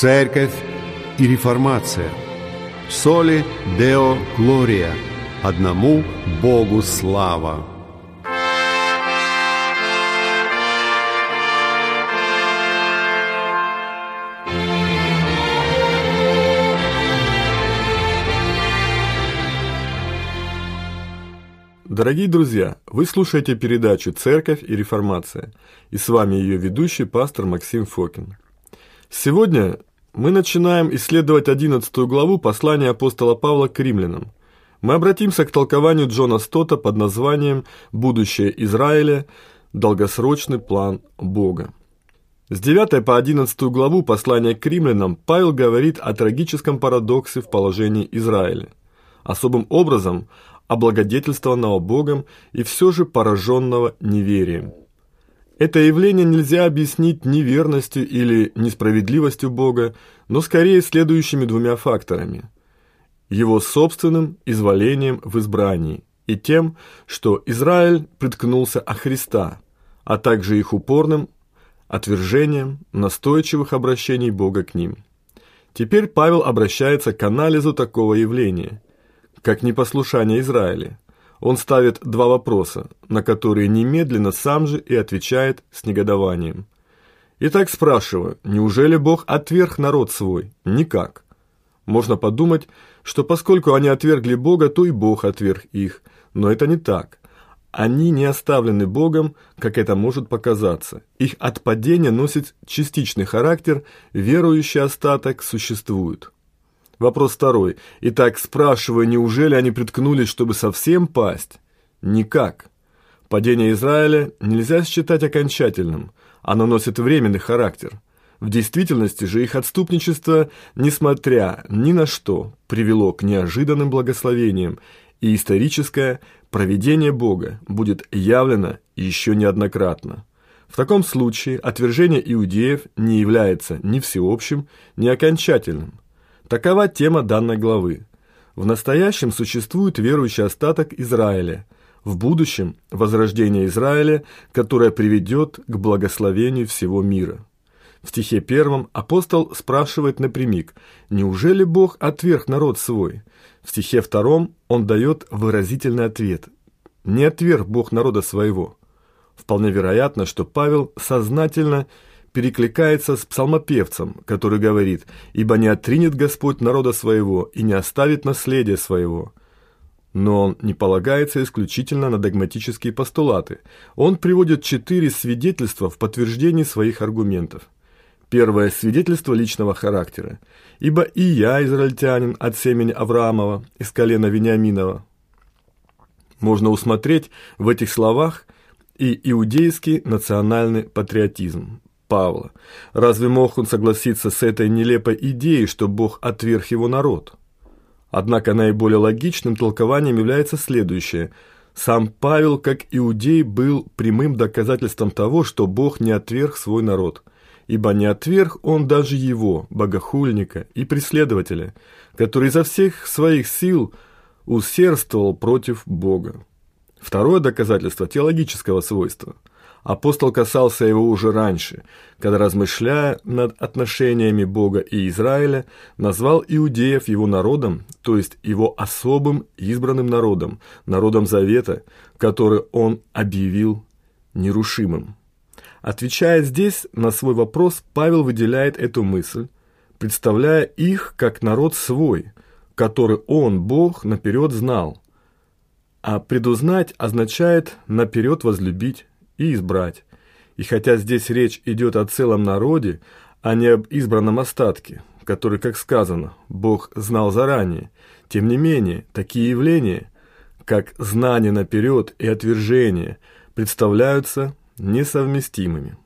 Церковь и реформация. Соли Део Глория. Одному Богу слава. Дорогие друзья, вы слушаете передачу «Церковь и реформация» и с вами ее ведущий пастор Максим Фокин. Сегодня мы начинаем исследовать 11 главу послания апостола Павла к римлянам. Мы обратимся к толкованию Джона Стота под названием «Будущее Израиля. Долгосрочный план Бога». С 9 по 11 главу послания к римлянам Павел говорит о трагическом парадоксе в положении Израиля. Особым образом облагодетельствованного Богом и все же пораженного неверием. Это явление нельзя объяснить неверностью или несправедливостью Бога, но скорее следующими двумя факторами. Его собственным изволением в избрании и тем, что Израиль приткнулся о Христа, а также их упорным отвержением настойчивых обращений Бога к ним. Теперь Павел обращается к анализу такого явления, как непослушание Израиля – он ставит два вопроса, на которые немедленно сам же и отвечает с негодованием. Итак, спрашиваю, неужели Бог отверг народ свой? Никак. Можно подумать, что поскольку они отвергли Бога, то и Бог отверг их. Но это не так. Они не оставлены Богом, как это может показаться. Их отпадение носит частичный характер, верующий остаток существует. Вопрос второй. Итак, спрашиваю, неужели они приткнулись, чтобы совсем пасть? Никак. Падение Израиля нельзя считать окончательным. Оно носит временный характер. В действительности же их отступничество, несмотря ни на что, привело к неожиданным благословениям, и историческое проведение Бога будет явлено еще неоднократно. В таком случае отвержение иудеев не является ни всеобщим, ни окончательным. Такова тема данной главы. В настоящем существует верующий остаток Израиля, в будущем – возрождение Израиля, которое приведет к благословению всего мира. В стихе первом апостол спрашивает напрямик, неужели Бог отверг народ свой? В стихе втором он дает выразительный ответ, не отверг Бог народа своего. Вполне вероятно, что Павел сознательно – перекликается с псалмопевцем, который говорит «Ибо не отринет Господь народа своего и не оставит наследия своего». Но он не полагается исключительно на догматические постулаты. Он приводит четыре свидетельства в подтверждении своих аргументов. Первое – свидетельство личного характера. «Ибо и я, израильтянин, от семени Авраамова, из колена Вениаминова». Можно усмотреть в этих словах и иудейский национальный патриотизм. Павла. Разве мог он согласиться с этой нелепой идеей, что Бог отверг его народ? Однако наиболее логичным толкованием является следующее. Сам Павел, как иудей, был прямым доказательством того, что Бог не отверг свой народ. Ибо не отверг он даже его, богохульника и преследователя, который изо всех своих сил усердствовал против Бога. Второе доказательство теологического свойства – Апостол касался его уже раньше, когда, размышляя над отношениями Бога и Израиля, назвал иудеев его народом, то есть его особым избранным народом, народом Завета, который он объявил нерушимым. Отвечая здесь на свой вопрос, Павел выделяет эту мысль, представляя их как народ свой, который он, Бог, наперед знал. А предузнать означает наперед возлюбить, и избрать. И хотя здесь речь идет о целом народе, а не об избранном остатке, который, как сказано, Бог знал заранее, тем не менее, такие явления, как знание наперед и отвержение, представляются несовместимыми.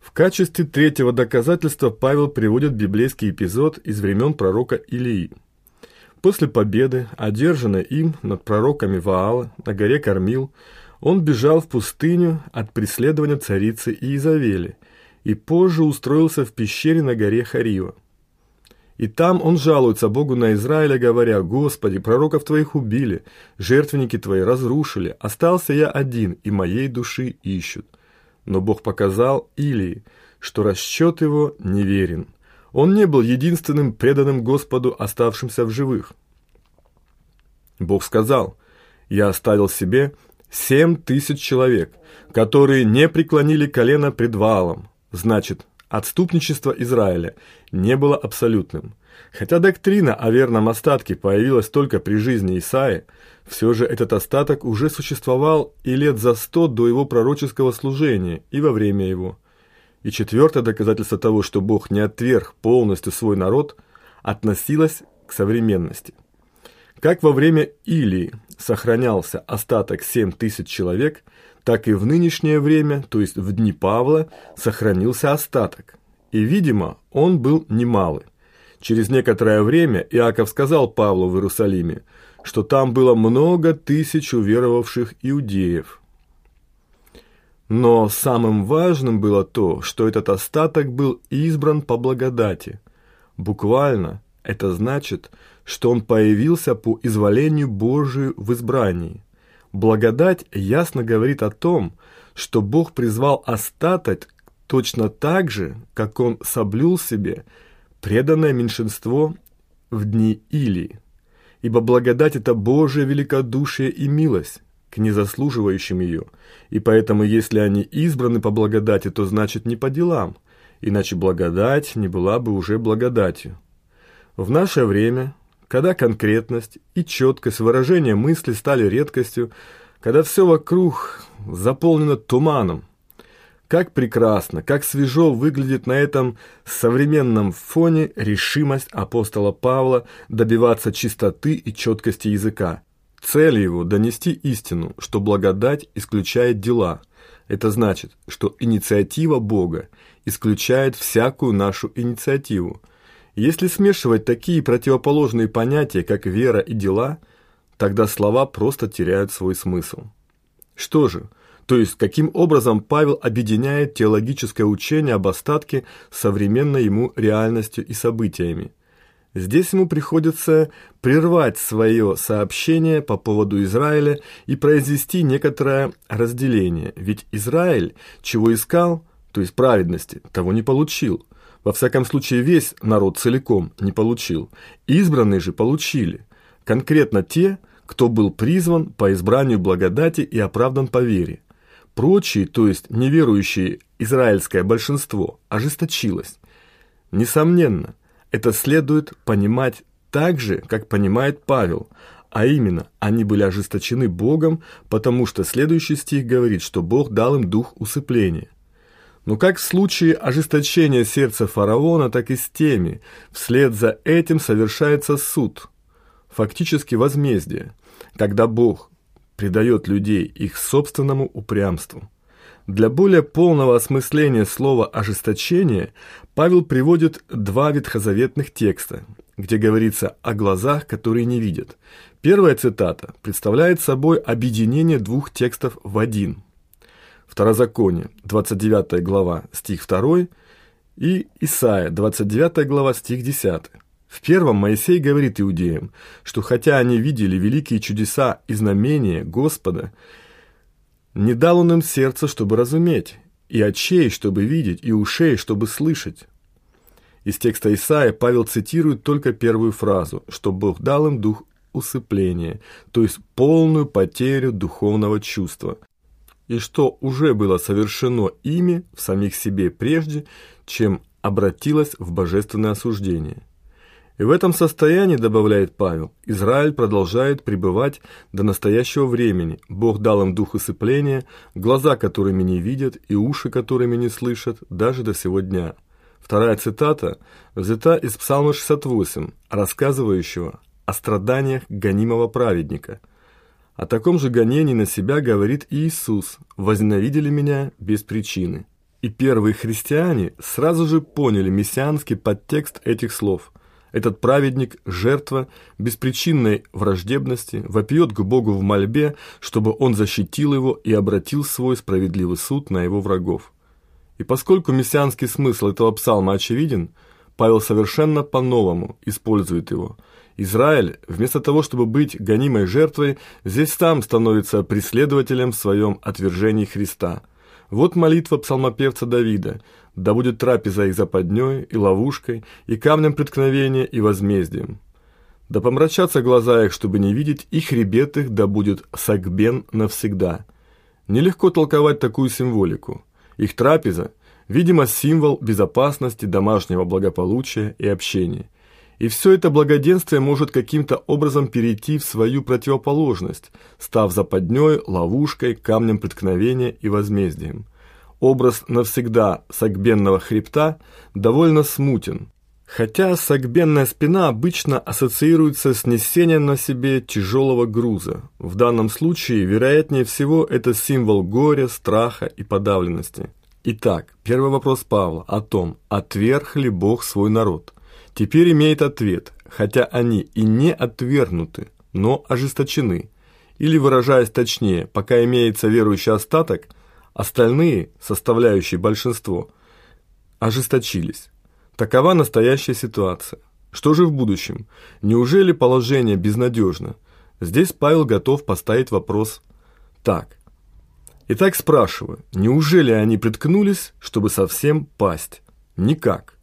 В качестве третьего доказательства Павел приводит библейский эпизод из времен пророка Илии. После победы, одержанной им над пророками Ваала на горе Кормил, он бежал в пустыню от преследования царицы Иезавели и позже устроился в пещере на горе Харива. И там он жалуется Богу на Израиля, говоря, «Господи, пророков твоих убили, жертвенники твои разрушили, остался я один, и моей души ищут». Но Бог показал Илии, что расчет его неверен. Он не был единственным преданным Господу, оставшимся в живых. Бог сказал, «Я оставил себе семь тысяч человек, которые не преклонили колено пред Ваалом». Значит, отступничество Израиля не было абсолютным. Хотя доктрина о верном остатке появилась только при жизни Исаи, все же этот остаток уже существовал и лет за сто до его пророческого служения, и во время его. И четвертое доказательство того, что Бог не отверг полностью свой народ, относилось к современности. Как во время Илии сохранялся остаток 7 тысяч человек, так и в нынешнее время, то есть в дни Павла, сохранился остаток. И, видимо, он был немалый. Через некоторое время Иаков сказал Павлу в Иерусалиме, что там было много тысяч уверовавших иудеев. Но самым важным было то, что этот остаток был избран по благодати. Буквально это значит, что он появился по изволению Божию в избрании. Благодать ясно говорит о том, что Бог призвал остаток точно так же, как он соблюл себе преданное меньшинство в дни Илии. Ибо благодать – это Божие великодушие и милость к незаслуживающим ее, и поэтому если они избраны по благодати, то значит не по делам, иначе благодать не была бы уже благодатью. В наше время, когда конкретность и четкость выражения мысли стали редкостью, когда все вокруг заполнено туманом, как прекрасно, как свежо выглядит на этом современном фоне решимость апостола Павла добиваться чистоты и четкости языка. Цель его – донести истину, что благодать исключает дела. Это значит, что инициатива Бога исключает всякую нашу инициативу. Если смешивать такие противоположные понятия, как вера и дела, тогда слова просто теряют свой смысл. Что же – то есть, каким образом Павел объединяет теологическое учение об остатке с современной ему реальностью и событиями. Здесь ему приходится прервать свое сообщение по поводу Израиля и произвести некоторое разделение, ведь Израиль, чего искал, то есть праведности, того не получил. Во всяком случае, весь народ целиком не получил. Избранные же получили. Конкретно те, кто был призван по избранию благодати и оправдан по вере. Прочие, то есть неверующие израильское большинство, ожесточилось. Несомненно, это следует понимать так же, как понимает Павел, а именно, они были ожесточены Богом, потому что следующий стих говорит, что Бог дал им дух усыпления. Но как в случае ожесточения сердца фараона, так и с теми, вслед за этим совершается суд, фактически возмездие, когда Бог предает людей их собственному упрямству. Для более полного осмысления слова «ожесточение» Павел приводит два ветхозаветных текста, где говорится о глазах, которые не видят. Первая цитата представляет собой объединение двух текстов в один. Второзаконие, 29 глава, стих 2, и Исаия, 29 глава, стих 10. В первом Моисей говорит иудеям, что хотя они видели великие чудеса и знамения Господа, не дал он им сердца, чтобы разуметь, и очей, чтобы видеть, и ушей, чтобы слышать. Из текста Исаия Павел цитирует только первую фразу, что Бог дал им дух усыпления, то есть полную потерю духовного чувства, и что уже было совершено ими в самих себе прежде, чем обратилось в божественное осуждение. И в этом состоянии, добавляет Павел, Израиль продолжает пребывать до настоящего времени. Бог дал им дух усыпления, глаза, которыми не видят, и уши, которыми не слышат, даже до сего дня. Вторая цитата взята из Псалма 68, рассказывающего о страданиях гонимого праведника. О таком же гонении на себя говорит и Иисус «Возненавидели меня без причины». И первые христиане сразу же поняли мессианский подтекст этих слов – этот праведник – жертва беспричинной враждебности, вопьет к Богу в мольбе, чтобы он защитил его и обратил свой справедливый суд на его врагов. И поскольку мессианский смысл этого псалма очевиден, Павел совершенно по-новому использует его. Израиль, вместо того, чтобы быть гонимой жертвой, здесь сам становится преследователем в своем отвержении Христа. Вот молитва псалмопевца Давида. «Да будет трапеза их западней, и ловушкой, и камнем преткновения, и возмездием». Да помрачатся глаза их, чтобы не видеть, и хребет их да будет сагбен навсегда. Нелегко толковать такую символику. Их трапеза, видимо, символ безопасности, домашнего благополучия и общения. И все это благоденствие может каким-то образом перейти в свою противоположность, став западней, ловушкой, камнем преткновения и возмездием. Образ навсегда сагбенного хребта довольно смутен, хотя сагбенная спина обычно ассоциируется с несением на себе тяжелого груза. В данном случае, вероятнее всего, это символ горя, страха и подавленности. Итак, первый вопрос Павла о том, отверг ли Бог свой народ – теперь имеет ответ, хотя они и не отвергнуты, но ожесточены. Или, выражаясь точнее, пока имеется верующий остаток, остальные, составляющие большинство, ожесточились. Такова настоящая ситуация. Что же в будущем? Неужели положение безнадежно? Здесь Павел готов поставить вопрос так. Итак, спрашиваю, неужели они приткнулись, чтобы совсем пасть? Никак.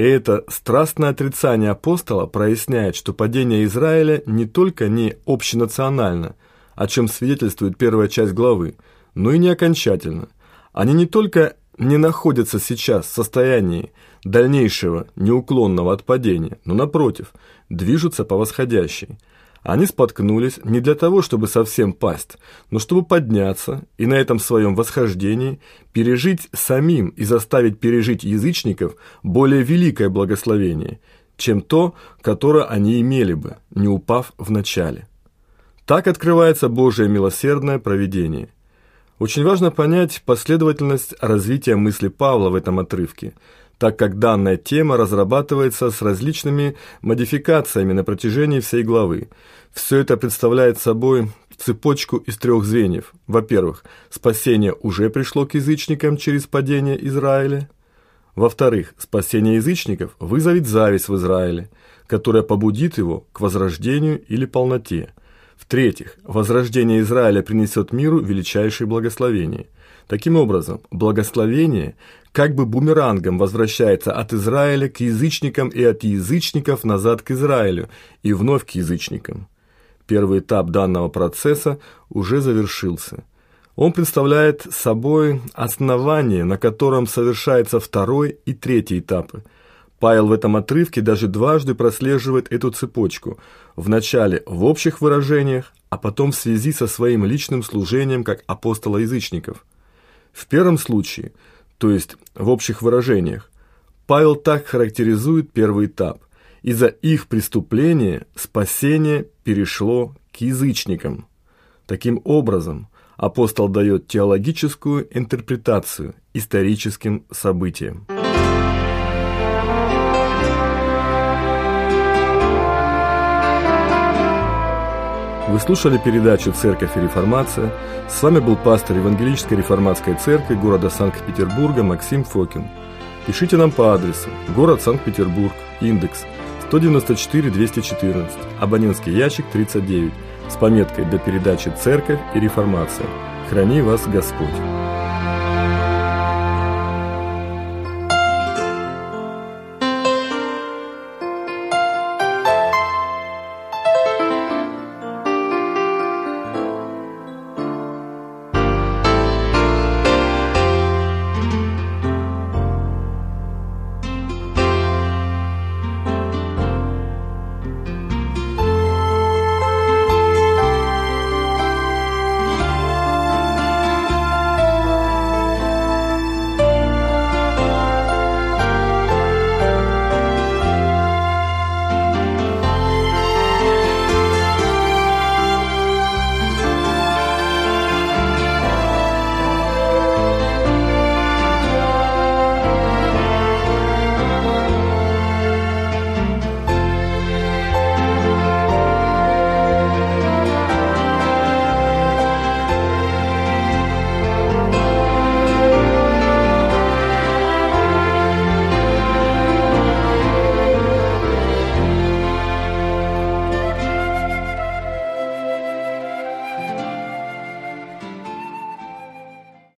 И это страстное отрицание апостола проясняет, что падение Израиля не только не общенационально, о чем свидетельствует первая часть главы, но и не окончательно. Они не только не находятся сейчас в состоянии дальнейшего неуклонного отпадения, но напротив, движутся по восходящей – они споткнулись не для того, чтобы совсем пасть, но чтобы подняться и на этом своем восхождении пережить самим и заставить пережить язычников более великое благословение, чем то, которое они имели бы, не упав в начале. Так открывается Божие милосердное провидение. Очень важно понять последовательность развития мысли Павла в этом отрывке – так как данная тема разрабатывается с различными модификациями на протяжении всей главы. Все это представляет собой цепочку из трех звеньев. Во-первых, спасение уже пришло к язычникам через падение Израиля. Во-вторых, спасение язычников вызовет зависть в Израиле, которая побудит его к возрождению или полноте. В-третьих, возрождение Израиля принесет миру величайшее благословение. Таким образом, благословение как бы бумерангом возвращается от Израиля к язычникам и от язычников назад к Израилю и вновь к язычникам. Первый этап данного процесса уже завершился. Он представляет собой основание, на котором совершается второй и третий этапы. Павел в этом отрывке даже дважды прослеживает эту цепочку. Вначале в общих выражениях, а потом в связи со своим личным служением как апостола язычников. В первом случае – то есть в общих выражениях. Павел так характеризует первый этап. Из-за их преступления спасение перешло к язычникам. Таким образом, апостол дает теологическую интерпретацию историческим событиям. Вы слушали передачу «Церковь и реформация». С вами был пастор Евангелической реформатской церкви города Санкт-Петербурга Максим Фокин. Пишите нам по адресу город Санкт-Петербург, индекс 194-214, абонентский ящик 39, с пометкой «До передачи «Церковь и реформация». Храни вас Господь!